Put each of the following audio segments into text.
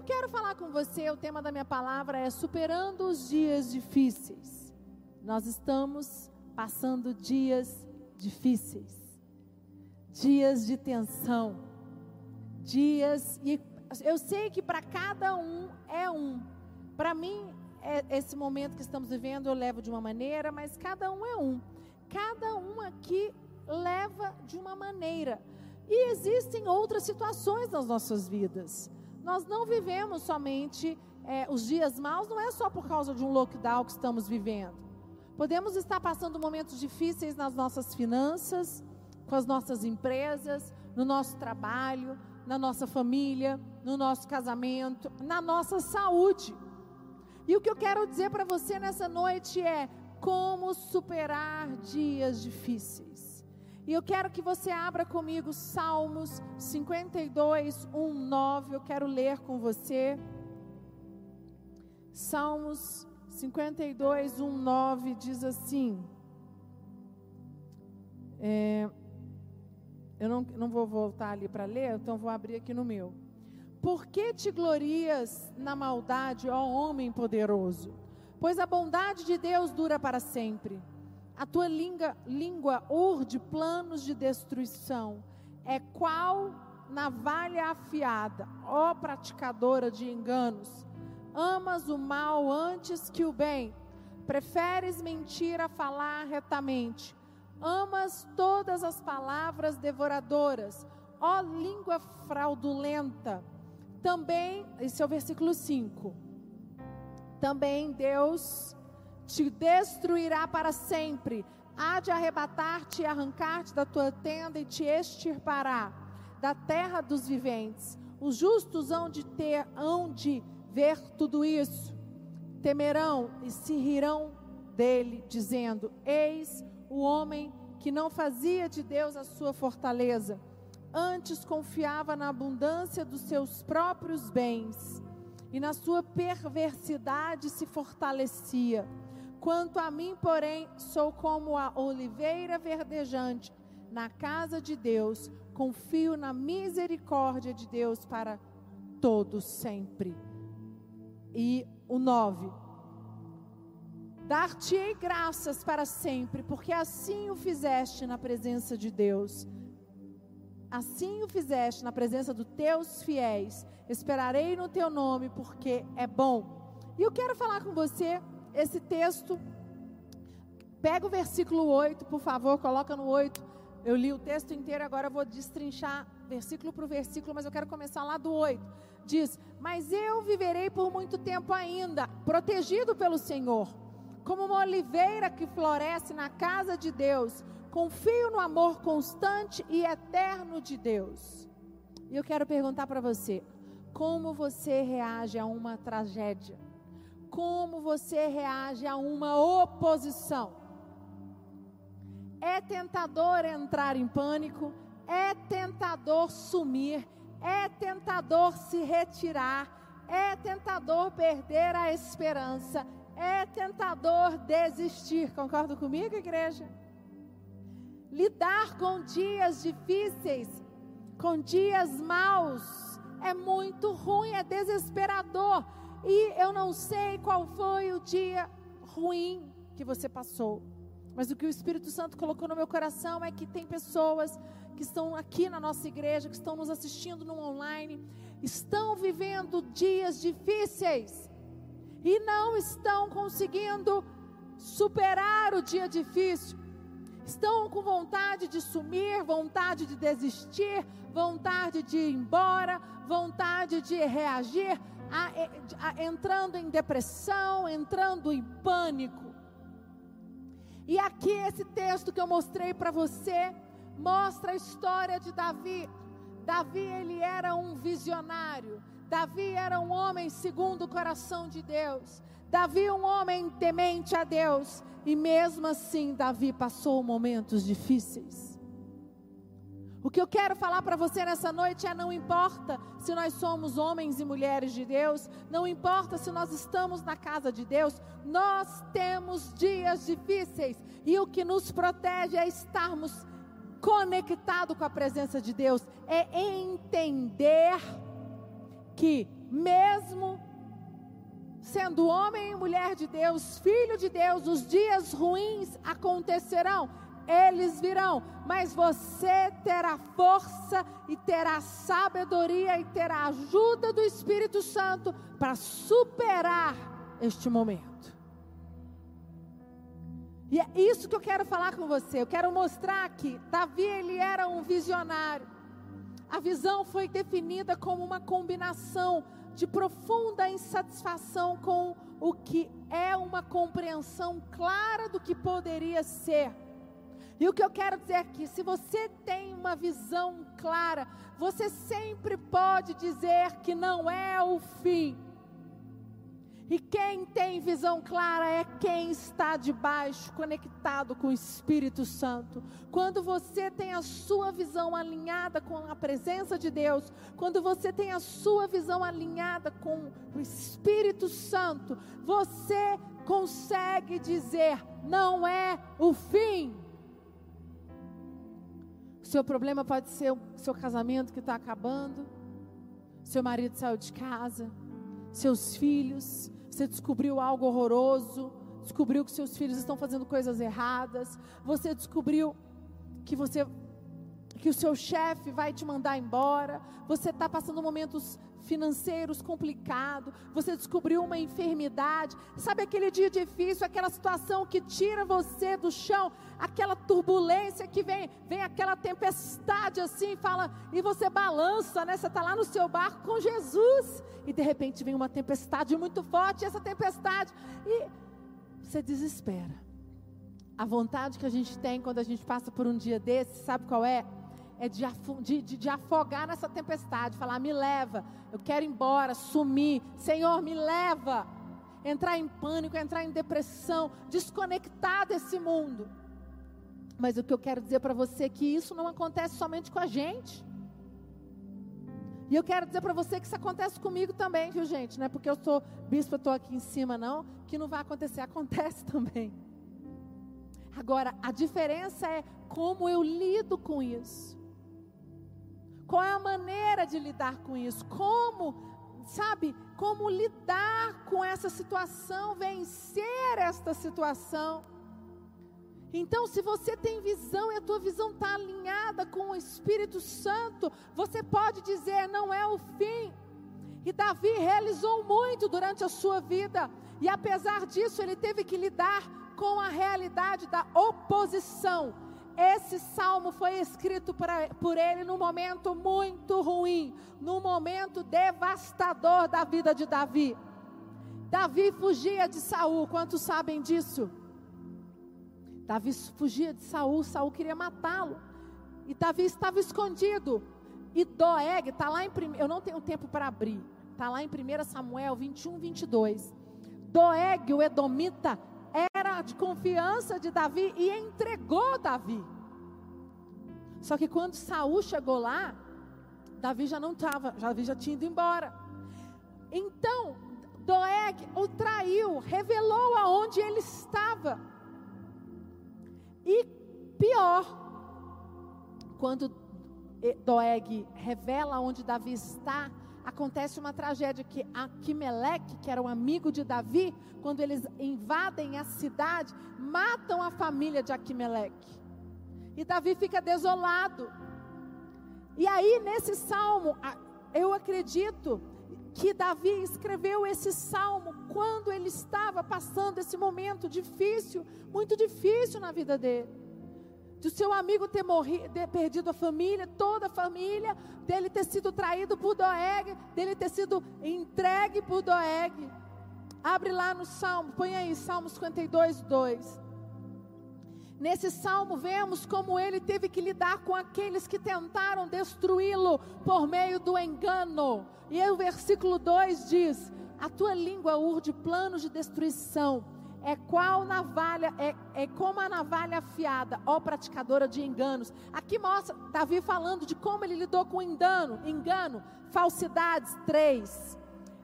eu quero falar com você, o tema da minha palavra é superando os dias difíceis. Nós estamos passando dias difíceis, dias de tensão, dias e eu sei que para cada um é um. Para mim, é, esse momento que estamos vivendo eu levo de uma maneira, mas cada um é um. Cada um aqui leva de uma maneira. E existem outras situações nas nossas vidas. Nós não vivemos somente é, os dias maus, não é só por causa de um lockdown que estamos vivendo. Podemos estar passando momentos difíceis nas nossas finanças, com as nossas empresas, no nosso trabalho, na nossa família, no nosso casamento, na nossa saúde. E o que eu quero dizer para você nessa noite é como superar dias difíceis. E eu quero que você abra comigo Salmos 52, 1, 9. Eu quero ler com você. Salmos 52, 1, 9 diz assim. É, eu não, não vou voltar ali para ler, então vou abrir aqui no meu. Por que te glorias na maldade, ó homem poderoso? Pois a bondade de Deus dura para sempre. A tua língua, língua urde planos de destruição. É qual navalha afiada, ó praticadora de enganos. Amas o mal antes que o bem. Preferes mentir a falar retamente. Amas todas as palavras devoradoras. Ó língua fraudulenta. Também, esse é o versículo 5. Também Deus te destruirá para sempre. Há de arrebatar-te e arrancar-te da tua tenda e te extirpará da terra dos viventes. Os justos hão de ter, hão de ver tudo isso, temerão e se rirão dele, dizendo: Eis o homem que não fazia de Deus a sua fortaleza, antes confiava na abundância dos seus próprios bens e na sua perversidade se fortalecia. Quanto a mim, porém, sou como a oliveira verdejante na casa de Deus, confio na misericórdia de Deus para todos sempre. E o 9. Dar-te-ei graças para sempre, porque assim o fizeste na presença de Deus. Assim o fizeste na presença dos teus fiéis. Esperarei no teu nome, porque é bom. E eu quero falar com você esse texto. Pega o versículo 8, por favor, coloca no 8. Eu li o texto inteiro, agora eu vou destrinchar versículo por versículo, mas eu quero começar lá do 8. Diz: Mas eu viverei por muito tempo ainda, protegido pelo Senhor, como uma oliveira que floresce na casa de Deus. Confio no amor constante e eterno de Deus. E eu quero perguntar para você: como você reage a uma tragédia? Como você reage a uma oposição. É tentador entrar em pânico, é tentador sumir, é tentador se retirar, é tentador perder a esperança, é tentador desistir. Concorda comigo, igreja? Lidar com dias difíceis, com dias maus, é muito ruim, é desesperador. E eu não sei qual foi o dia ruim que você passou. Mas o que o Espírito Santo colocou no meu coração é que tem pessoas que estão aqui na nossa igreja, que estão nos assistindo no online, estão vivendo dias difíceis e não estão conseguindo superar o dia difícil. Estão com vontade de sumir, vontade de desistir, vontade de ir embora, vontade de reagir, a, a, entrando em depressão, entrando em pânico. E aqui esse texto que eu mostrei para você mostra a história de Davi. Davi ele era um visionário. Davi era um homem segundo o coração de Deus. Davi um homem temente a Deus e mesmo assim Davi passou momentos difíceis. O que eu quero falar para você nessa noite é: não importa se nós somos homens e mulheres de Deus, não importa se nós estamos na casa de Deus, nós temos dias difíceis e o que nos protege é estarmos conectados com a presença de Deus, é entender que mesmo sendo homem e mulher de Deus, filho de Deus, os dias ruins acontecerão, eles virão, mas você terá força e terá sabedoria e terá ajuda do Espírito Santo para superar este momento. E é isso que eu quero falar com você. Eu quero mostrar que Davi ele era um visionário. A visão foi definida como uma combinação de profunda insatisfação com o que é uma compreensão clara do que poderia ser. E o que eu quero dizer aqui, se você tem uma visão clara, você sempre pode dizer que não é o fim. E quem tem visão clara é quem está debaixo, conectado com o Espírito Santo. Quando você tem a sua visão alinhada com a presença de Deus, quando você tem a sua visão alinhada com o Espírito Santo, você consegue dizer: não é o fim. Seu problema pode ser o seu casamento que está acabando, seu marido saiu de casa, seus filhos, você descobriu algo horroroso, descobriu que seus filhos estão fazendo coisas erradas, você descobriu que você que o seu chefe vai te mandar embora, você está passando momentos financeiros complicados, você descobriu uma enfermidade, sabe aquele dia difícil, aquela situação que tira você do chão, aquela turbulência que vem, vem aquela tempestade assim, fala, e você balança, né? Você está lá no seu barco com Jesus, e de repente vem uma tempestade muito forte, essa tempestade, e você desespera. A vontade que a gente tem quando a gente passa por um dia desse, sabe qual é? É de, de, de, afogar nessa tempestade, falar: me leva, eu quero ir embora, sumir, Senhor, me leva. Entrar em pânico, entrar em depressão, desconectar desse mundo. Mas o que eu quero dizer para você é que isso não acontece somente com a gente. E eu quero dizer para você que isso acontece comigo também, viu, gente? Não é porque eu sou bispo, eu estou aqui em cima, não, que não vai acontecer. Acontece também. Agora, a diferença é como eu lido com isso. Qual é a maneira de lidar com isso? Como, sabe, como lidar com essa situação, vencer esta situação. Então, se você tem visão e a tua visão está alinhada com o Espírito Santo, você pode dizer: não é o fim. E Davi realizou muito durante a sua vida, e apesar disso, ele teve que lidar com a realidade da oposição esse salmo foi escrito pra, por ele num momento muito ruim, num momento devastador da vida de Davi. Davi fugia de Saul, quantos sabem disso? Davi fugia de Saul, Saul queria matá-lo. E Davi estava escondido. E Doeg, está lá em eu não tenho tempo para abrir. Está lá em 1 Samuel 21, 22. Doeg, o Edomita, era de confiança de Davi e entregou Davi. Só que quando Saul chegou lá, Davi já não estava, Davi já tinha ido embora. Então, Doeg o traiu, revelou aonde ele estava. E pior, quando Doeg revela onde Davi está, acontece uma tragédia que Aquimeleque, que era um amigo de Davi, quando eles invadem a cidade, matam a família de Aquimeleque. E Davi fica desolado. E aí, nesse salmo, eu acredito que Davi escreveu esse salmo quando ele estava passando esse momento difícil, muito difícil na vida dele de o seu amigo ter ter perdido a família, toda a família, dele ter sido traído por Doeg, dele ter sido entregue por Doeg. Abre lá no Salmo, põe aí, Salmo 52, 2. Nesse salmo, vemos como ele teve que lidar com aqueles que tentaram destruí-lo por meio do engano. E aí, o versículo 2 diz: A tua língua urde planos de destruição é qual navalha, é, é como a navalha afiada, ó praticadora de enganos. Aqui mostra Davi falando de como ele lidou com engano, engano, falsidades, três.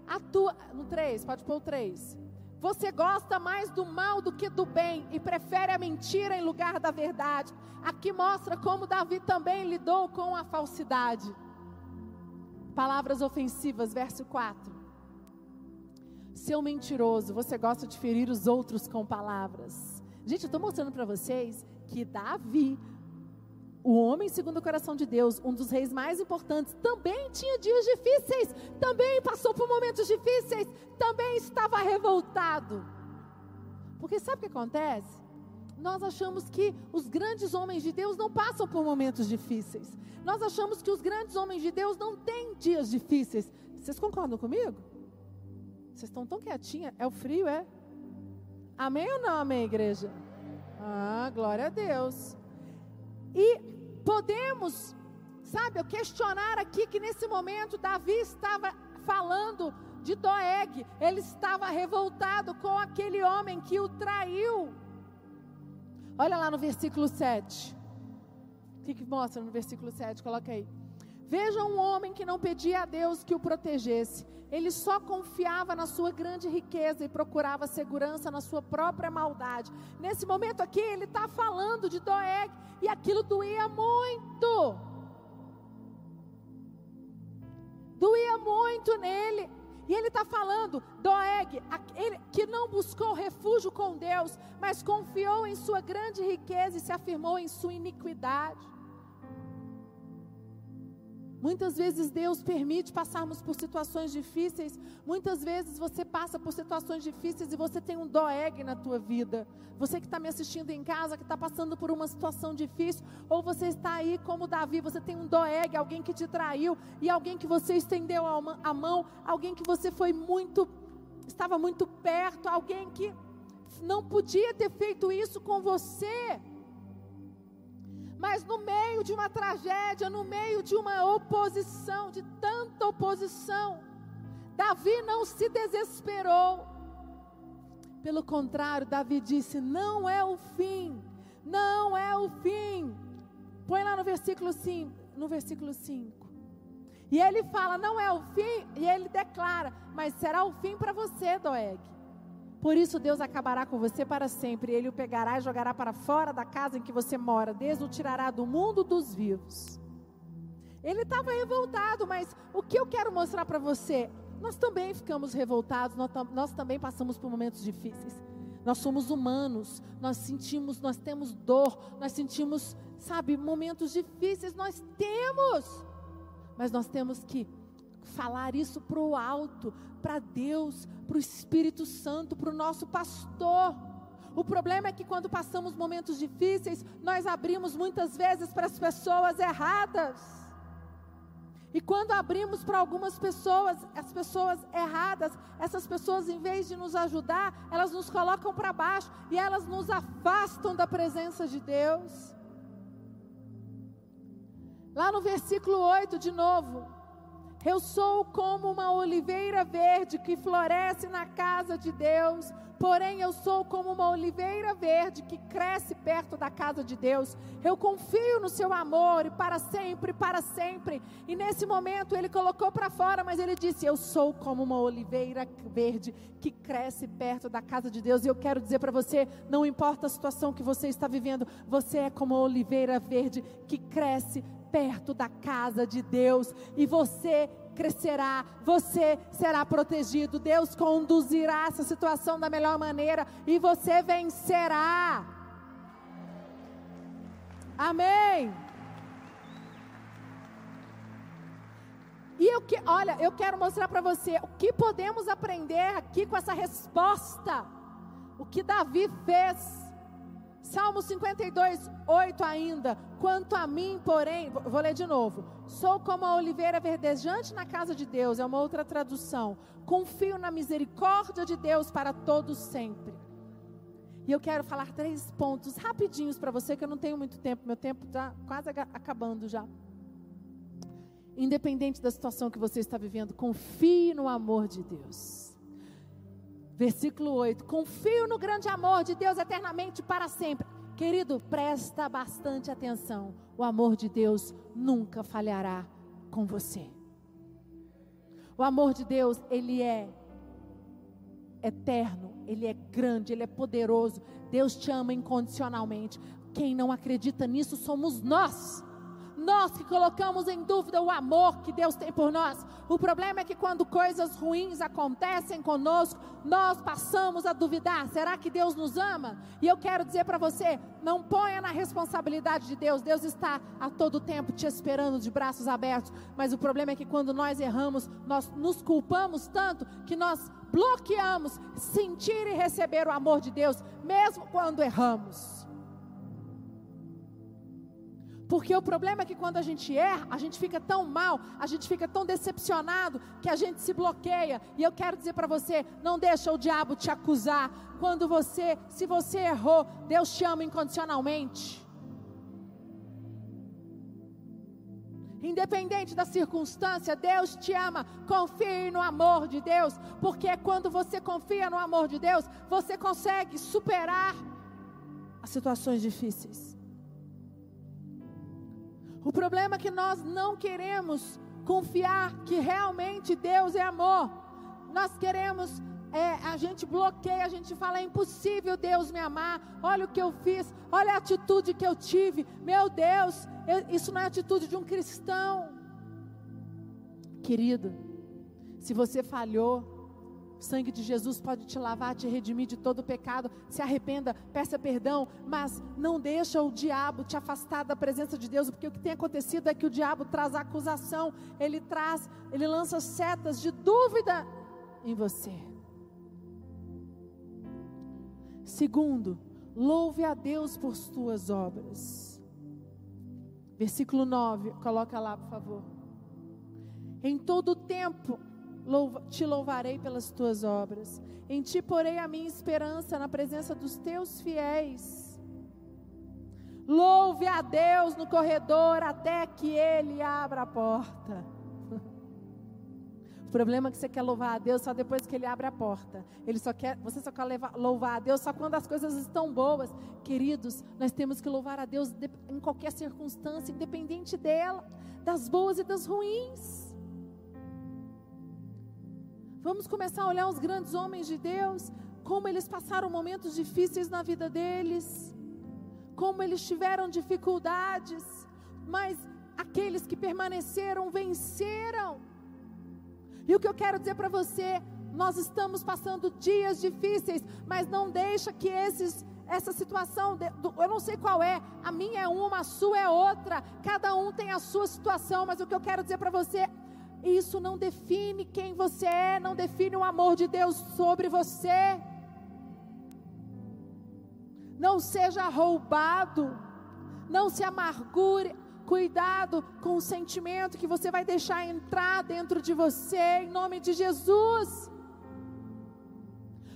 A tua, no três, pode pôr o três. Você gosta mais do mal do que do bem e prefere a mentira em lugar da verdade. Aqui mostra como Davi também lidou com a falsidade. Palavras ofensivas, verso 4 Seu mentiroso, você gosta de ferir os outros com palavras. Gente, eu estou mostrando para vocês que Davi, o homem segundo o coração de Deus, um dos reis mais importantes, também tinha dias difíceis, também passou por momentos difíceis, também estava revoltado. Porque sabe o que acontece? Nós achamos que os grandes homens de Deus não passam por momentos difíceis. Nós achamos que os grandes homens de Deus não têm dias difíceis. Vocês concordam comigo? Vocês estão tão quietinhas? É o frio, é? Amém ou não, amém, igreja? Ah, glória a Deus. E podemos, sabe, eu questionar aqui que nesse momento Davi estava falando de Doeg, ele estava revoltado com aquele homem que o traiu. Olha lá no versículo 7. O que, que mostra no versículo 7? Coloca aí. Veja um homem que não pedia a Deus que o protegesse. Ele só confiava na sua grande riqueza e procurava segurança na sua própria maldade. Nesse momento aqui, ele está falando de Doeg e aquilo doía muito. Doía muito nele. E ele está falando, Doeg, aquele que não buscou refúgio com Deus, mas confiou em sua grande riqueza e se afirmou em sua iniquidade. Muitas vezes Deus permite passarmos por situações difíceis. Muitas vezes você passa por situações difíceis e você tem um doeg na tua vida. Você que está me assistindo em casa, que está passando por uma situação difícil, ou você está aí como Davi, você tem um doeg, alguém que te traiu e alguém que você estendeu a mão, alguém que você foi muito, estava muito perto, alguém que não podia ter feito isso com você. Mas no meio de uma tragédia, no meio de uma oposição, de tanta oposição, Davi não se desesperou. Pelo contrário, Davi disse: Não é o fim, não é o fim. Põe lá no versículo 5, no versículo 5. E ele fala: Não é o fim, e ele declara: Mas será o fim para você, Doeg. Por isso Deus acabará com você para sempre. Ele o pegará e jogará para fora da casa em que você mora. Deus o tirará do mundo dos vivos. Ele estava revoltado, mas o que eu quero mostrar para você? Nós também ficamos revoltados, nós, nós também passamos por momentos difíceis. Nós somos humanos, nós sentimos, nós temos dor, nós sentimos, sabe, momentos difíceis, nós temos. Mas nós temos que falar isso para o alto, para Deus, para o Espírito Santo, para o nosso pastor. O problema é que quando passamos momentos difíceis, nós abrimos muitas vezes para as pessoas erradas. E quando abrimos para algumas pessoas, as pessoas erradas, essas pessoas, em vez de nos ajudar, elas nos colocam para baixo e elas nos afastam da presença de Deus. Lá no versículo 8, de novo, eu sou como uma oliveira verde que floresce na casa de Deus. Porém, eu sou como uma oliveira verde que cresce perto da casa de Deus. Eu confio no seu amor e para sempre, para sempre. E nesse momento ele colocou para fora, mas ele disse: Eu sou como uma oliveira verde que cresce perto da casa de Deus. E eu quero dizer para você: não importa a situação que você está vivendo, você é como uma oliveira verde que cresce perto da casa de Deus e você crescerá, você será protegido. Deus conduzirá essa situação da melhor maneira e você vencerá. Amém. E eu que, olha, eu quero mostrar para você o que podemos aprender aqui com essa resposta. O que Davi fez Salmo 52, 8 ainda. Quanto a mim, porém, vou ler de novo. Sou como a oliveira verdejante na casa de Deus, é uma outra tradução. Confio na misericórdia de Deus para todos sempre. E eu quero falar três pontos rapidinhos para você, que eu não tenho muito tempo, meu tempo está quase acabando já. Independente da situação que você está vivendo, confie no amor de Deus. Versículo 8: Confio no grande amor de Deus eternamente para sempre. Querido, presta bastante atenção. O amor de Deus nunca falhará com você. O amor de Deus, ele é eterno, ele é grande, ele é poderoso. Deus te ama incondicionalmente. Quem não acredita nisso somos nós. Nós que colocamos em dúvida o amor que Deus tem por nós. O problema é que quando coisas ruins acontecem conosco, nós passamos a duvidar: será que Deus nos ama? E eu quero dizer para você: não ponha na responsabilidade de Deus, Deus está a todo tempo te esperando de braços abertos. Mas o problema é que quando nós erramos, nós nos culpamos tanto que nós bloqueamos sentir e receber o amor de Deus, mesmo quando erramos. Porque o problema é que quando a gente erra, a gente fica tão mal, a gente fica tão decepcionado que a gente se bloqueia. E eu quero dizer para você, não deixa o diabo te acusar. Quando você, se você errou, Deus te ama incondicionalmente. Independente da circunstância, Deus te ama. Confie no amor de Deus, porque quando você confia no amor de Deus, você consegue superar as situações difíceis. O problema é que nós não queremos confiar que realmente Deus é amor. Nós queremos, é, a gente bloqueia, a gente fala: é impossível Deus me amar. Olha o que eu fiz, olha a atitude que eu tive. Meu Deus, eu, isso não é atitude de um cristão. Querido, se você falhou, o sangue de Jesus pode te lavar, te redimir de todo pecado. Se arrependa, peça perdão, mas não deixa o diabo te afastar da presença de Deus, porque o que tem acontecido é que o diabo traz acusação, ele traz, ele lança setas de dúvida em você. Segundo, louve a Deus por suas obras. Versículo 9, coloca lá, por favor. Em todo tempo te louvarei pelas tuas obras. Em ti porei a minha esperança na presença dos teus fiéis. Louve a Deus no corredor até que Ele abra a porta. O problema é que você quer louvar a Deus só depois que Ele abre a porta. Ele só quer, você só quer louvar a Deus só quando as coisas estão boas. Queridos, nós temos que louvar a Deus em qualquer circunstância, independente dela, das boas e das ruins. Vamos começar a olhar os grandes homens de Deus, como eles passaram momentos difíceis na vida deles, como eles tiveram dificuldades, mas aqueles que permaneceram venceram. E o que eu quero dizer para você, nós estamos passando dias difíceis, mas não deixa que esses essa situação, eu não sei qual é, a minha é uma, a sua é outra, cada um tem a sua situação, mas o que eu quero dizer para você, isso não define quem você é, não define o amor de Deus sobre você. Não seja roubado, não se amargure. Cuidado com o sentimento que você vai deixar entrar dentro de você, em nome de Jesus.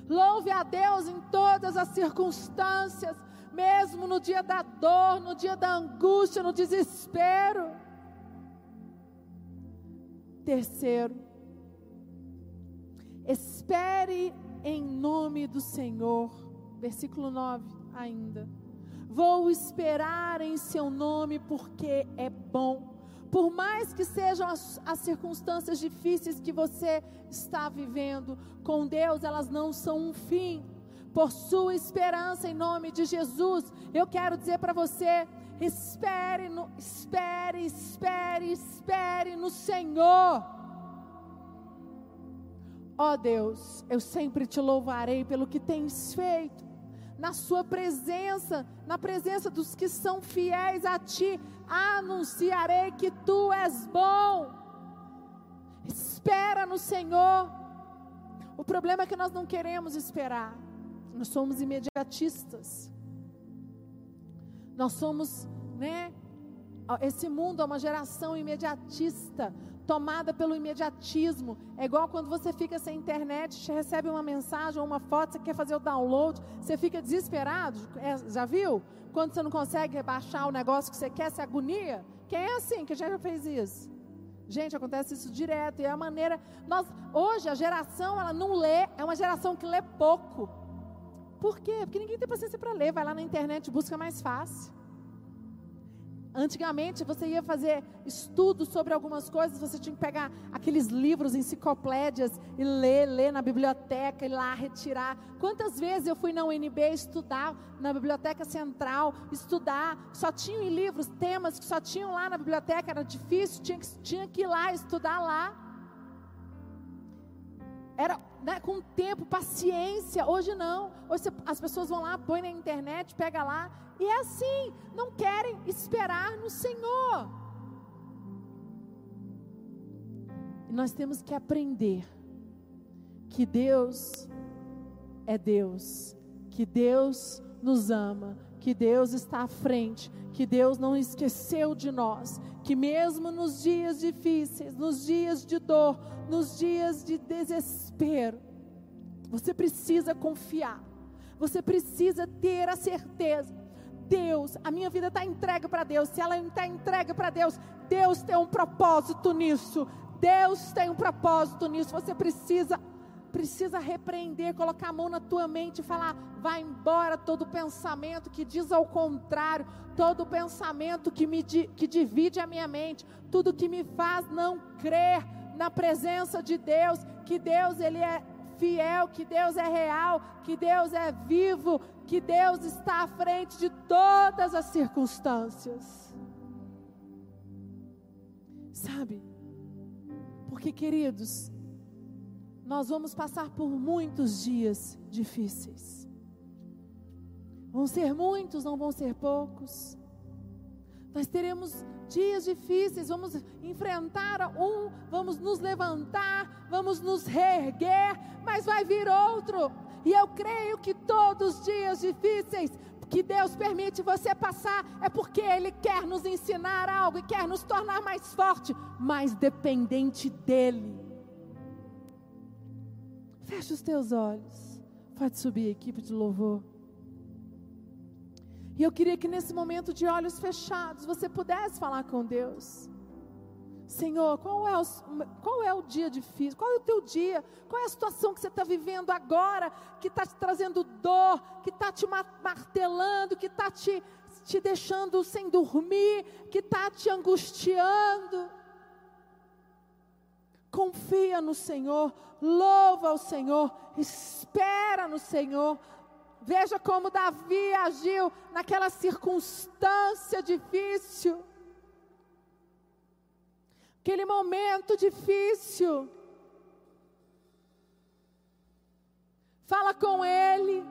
Louve a Deus em todas as circunstâncias, mesmo no dia da dor, no dia da angústia, no desespero. Terceiro, espere em nome do Senhor. Versículo 9 ainda. Vou esperar em seu nome porque é bom. Por mais que sejam as, as, circunstâncias difíceis que você está vivendo, com Deus elas não são um fim. Por sua esperança em nome de Jesus, eu quero dizer para você: Espere, no, espere, espere, espere no Senhor. Ó oh Deus, eu sempre te louvarei pelo que tens feito. Na sua presença, na presença dos que são fiéis a ti, anunciarei que tu és bom. Espera no Senhor. O problema é que nós não queremos esperar. Nós somos imediatistas. Nós somos, né? Esse mundo é uma geração imediatista, tomada pelo imediatismo. É igual quando você fica sem internet, você recebe uma mensagem ou uma foto, você quer fazer o download, você fica desesperado. É, já viu? Quando você não consegue baixar o negócio que você quer, você agonia. Quem é assim? Que já fez isso? Gente, acontece isso direto. E é a maneira. Nós, hoje, a geração, ela não lê, é uma geração que lê pouco. Por quê? Porque ninguém tem paciência para ler. Vai lá na internet, busca mais fácil. Antigamente você ia fazer estudos sobre algumas coisas, você tinha que pegar aqueles livros, enciclopédias e ler, ler na biblioteca e lá retirar. Quantas vezes eu fui na UNB estudar na biblioteca central, estudar, só tinham livros, temas que só tinham lá na biblioteca, era difícil, tinha que, tinha que ir lá estudar lá. Era né, com tempo, paciência. Hoje não. Hoje você, as pessoas vão lá, põe na internet, pega lá e é assim, não querem esperar no Senhor. E nós temos que aprender que Deus é Deus, que Deus nos ama, que Deus está à frente, que Deus não esqueceu de nós, que mesmo nos dias difíceis, nos dias de dor, nos dias de desespero, você precisa confiar, você precisa ter a certeza Deus, a minha vida está entregue para Deus. Se ela está entregue para Deus, Deus tem um propósito nisso. Deus tem um propósito nisso. Você precisa precisa repreender, colocar a mão na tua mente e falar: vai embora todo pensamento que diz ao contrário, todo pensamento que me que divide a minha mente, tudo que me faz não crer na presença de Deus, que Deus ele é fiel, que Deus é real, que Deus é vivo, que Deus está à frente de todas as circunstâncias. Sabe? Porque, queridos, nós vamos passar por muitos dias difíceis. Vão ser muitos, não vão ser poucos. Nós teremos dias difíceis, vamos enfrentar um, vamos nos levantar, vamos nos reerguer, mas vai vir outro. E eu creio que todos os dias difíceis que Deus permite você passar é porque Ele quer nos ensinar algo e quer nos tornar mais forte, mais dependente dEle. Feche os teus olhos. Pode subir, equipe de louvor. E eu queria que nesse momento de olhos fechados você pudesse falar com Deus. Senhor, qual é, o, qual é o dia difícil? Qual é o teu dia? Qual é a situação que você está vivendo agora, que está te trazendo dor, que está te martelando, que está te, te deixando sem dormir, que está te angustiando? Confia no Senhor, louva o Senhor, espera no Senhor. Veja como Davi agiu naquela circunstância difícil aquele momento difícil. Fala com Ele.